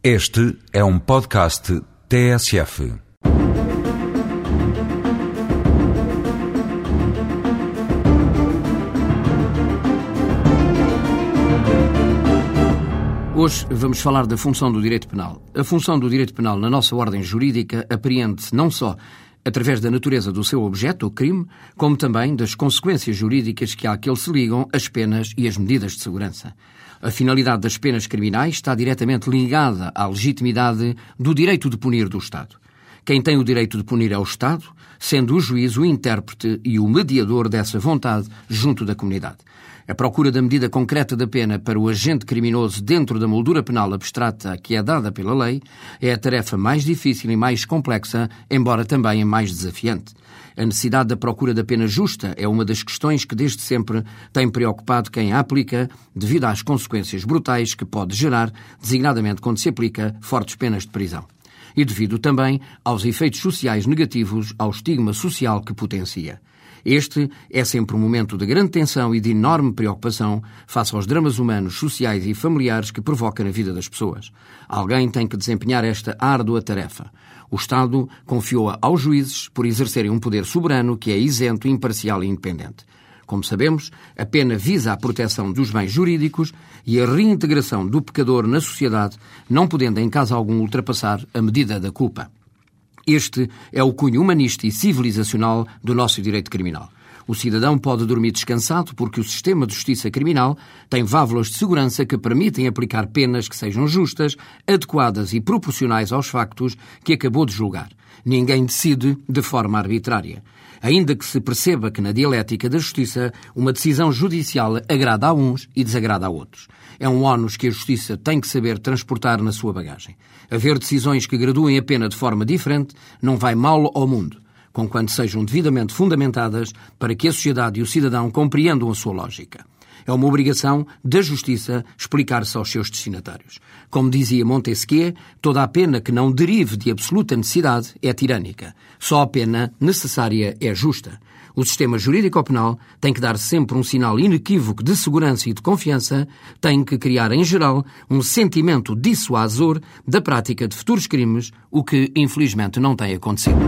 Este é um podcast TSF. Hoje vamos falar da função do direito penal. A função do direito penal na nossa ordem jurídica apreende-se não só através da natureza do seu objeto, o crime, como também das consequências jurídicas que àquele se ligam as penas e as medidas de segurança. A finalidade das penas criminais está diretamente ligada à legitimidade do direito de punir do Estado. Quem tem o direito de punir é o Estado, sendo o juiz o intérprete e o mediador dessa vontade junto da comunidade. A procura da medida concreta da pena para o agente criminoso dentro da moldura penal abstrata que é dada pela lei é a tarefa mais difícil e mais complexa, embora também a mais desafiante. A necessidade da procura da pena justa é uma das questões que desde sempre tem preocupado quem a aplica, devido às consequências brutais que pode gerar, designadamente quando se aplica fortes penas de prisão e devido também aos efeitos sociais negativos ao estigma social que potencia. Este é sempre um momento de grande tensão e de enorme preocupação face aos dramas humanos, sociais e familiares que provoca na vida das pessoas. Alguém tem que desempenhar esta árdua tarefa. O Estado confiou-a aos juízes por exercerem um poder soberano que é isento, imparcial e independente. Como sabemos, a pena visa a proteção dos bens jurídicos e a reintegração do pecador na sociedade, não podendo em caso algum ultrapassar a medida da culpa. Este é o cunho humanista e civilizacional do nosso direito criminal. O cidadão pode dormir descansado porque o sistema de justiça criminal tem válvulas de segurança que permitem aplicar penas que sejam justas, adequadas e proporcionais aos factos que acabou de julgar. Ninguém decide de forma arbitrária. Ainda que se perceba que na dialética da justiça uma decisão judicial agrada a uns e desagrada a outros. É um ónus que a justiça tem que saber transportar na sua bagagem. Haver decisões que graduem a pena de forma diferente não vai mal ao mundo, conquanto sejam devidamente fundamentadas para que a sociedade e o cidadão compreendam a sua lógica. É uma obrigação da justiça explicar-se aos seus destinatários. Como dizia Montesquieu, toda a pena que não derive de absoluta necessidade é tirânica. Só a pena necessária é justa. O sistema jurídico-penal tem que dar sempre um sinal inequívoco de segurança e de confiança, tem que criar, em geral, um sentimento dissuasor da prática de futuros crimes, o que, infelizmente, não tem acontecido.